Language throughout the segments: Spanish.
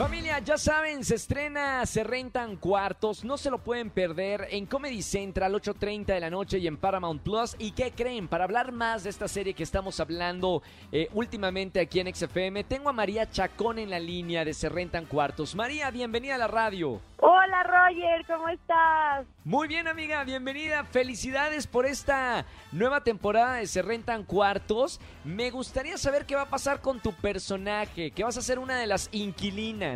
Familia, ya saben, se estrena, se rentan cuartos, no se lo pueden perder en Comedy Central 8.30 de la noche y en Paramount Plus. ¿Y qué creen? Para hablar más de esta serie que estamos hablando eh, últimamente aquí en XFM, tengo a María Chacón en la línea de Se Rentan Cuartos. María, bienvenida a la radio. Hola Roger, ¿cómo estás? Muy bien amiga, bienvenida. Felicidades por esta nueva temporada de Se Rentan Cuartos. Me gustaría saber qué va a pasar con tu personaje, que vas a ser una de las inquilinas.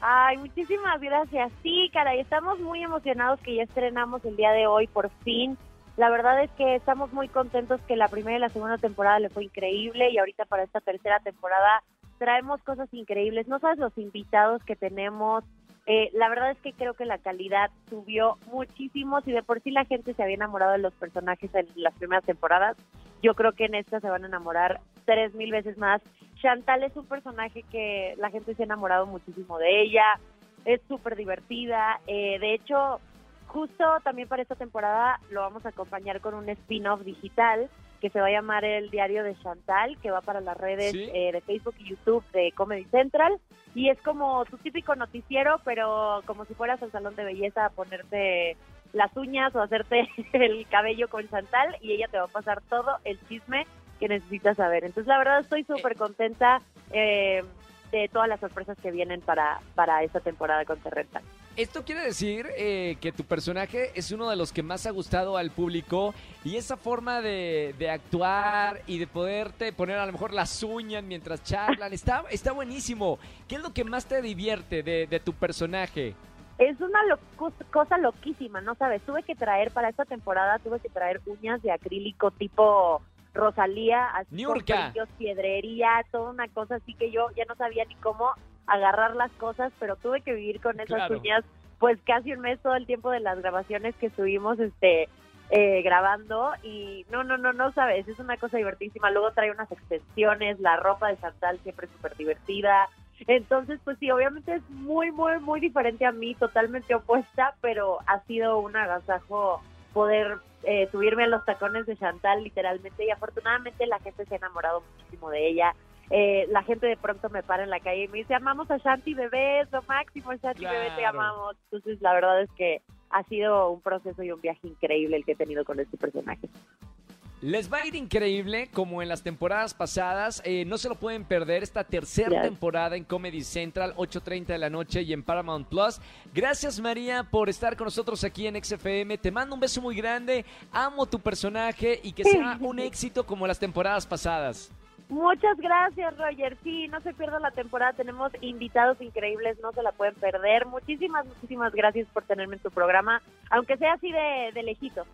Ay, muchísimas gracias. Sí, caray, estamos muy emocionados que ya estrenamos el día de hoy, por fin. La verdad es que estamos muy contentos que la primera y la segunda temporada le fue increíble y ahorita para esta tercera temporada traemos cosas increíbles. No sabes los invitados que tenemos, eh, la verdad es que creo que la calidad subió muchísimo. Si de por sí la gente se había enamorado de los personajes en las primeras temporadas, yo creo que en esta se van a enamorar tres mil veces más. Chantal es un personaje que la gente se ha enamorado muchísimo de ella. Es súper divertida. Eh, de hecho, justo también para esta temporada lo vamos a acompañar con un spin-off digital que se va a llamar El Diario de Chantal, que va para las redes eh, de Facebook y YouTube de Comedy Central. Y es como tu típico noticiero, pero como si fueras al salón de belleza a ponerte las uñas o hacerte el cabello con Chantal y ella te va a pasar todo el chisme que necesitas saber. Entonces, la verdad, estoy súper contenta eh, de todas las sorpresas que vienen para, para esta temporada con Terrenta. Esto quiere decir eh, que tu personaje es uno de los que más ha gustado al público y esa forma de, actuar y de poderte poner a lo mejor las uñas mientras charlan, está, está buenísimo. ¿Qué es lo que más te divierte de, tu personaje? Es una cosa loquísima, ¿no sabes? Tuve que traer para esta temporada, tuve que traer uñas de acrílico tipo Rosalía, así con piedrería, toda una cosa así que yo ya no sabía ni cómo agarrar las cosas, pero tuve que vivir con esas uñas pues casi un mes todo el tiempo de las grabaciones que estuvimos este eh, grabando y no, no, no, no sabes, es una cosa divertísima. Luego trae unas extensiones, la ropa de Chantal siempre es súper divertida. Entonces, pues sí, obviamente es muy, muy, muy diferente a mí, totalmente opuesta, pero ha sido un agasajo poder eh, subirme a los tacones de Chantal literalmente y afortunadamente la gente se ha enamorado muchísimo de ella. Eh, la gente de pronto me para en la calle y me dice, amamos a Shanti Bebé, es lo máximo, Shanti Bebé, te amamos. Entonces, la verdad es que ha sido un proceso y un viaje increíble el que he tenido con este personaje. Les va a ir increíble como en las temporadas pasadas. Eh, no se lo pueden perder esta tercera temporada en Comedy Central, 8.30 de la noche y en Paramount Plus. Gracias María por estar con nosotros aquí en XFM. Te mando un beso muy grande. Amo tu personaje y que sea un éxito como las temporadas pasadas. Muchas gracias, Roger. Sí, no se pierda la temporada. Tenemos invitados increíbles, no se la pueden perder. Muchísimas, muchísimas gracias por tenerme en tu programa, aunque sea así de, de lejito.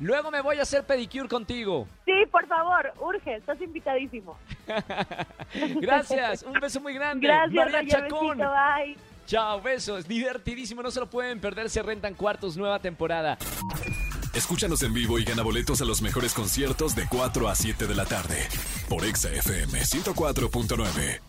Luego me voy a hacer pedicure contigo. Sí, por favor, urge, estás invitadísimo. Gracias, un beso muy grande. Gracias, María Chacón. bye. Chao, besos, divertidísimo, no se lo pueden perder, se rentan cuartos, nueva temporada. Escúchanos en vivo y gana boletos a los mejores conciertos de 4 a 7 de la tarde por Exa FM 104.9.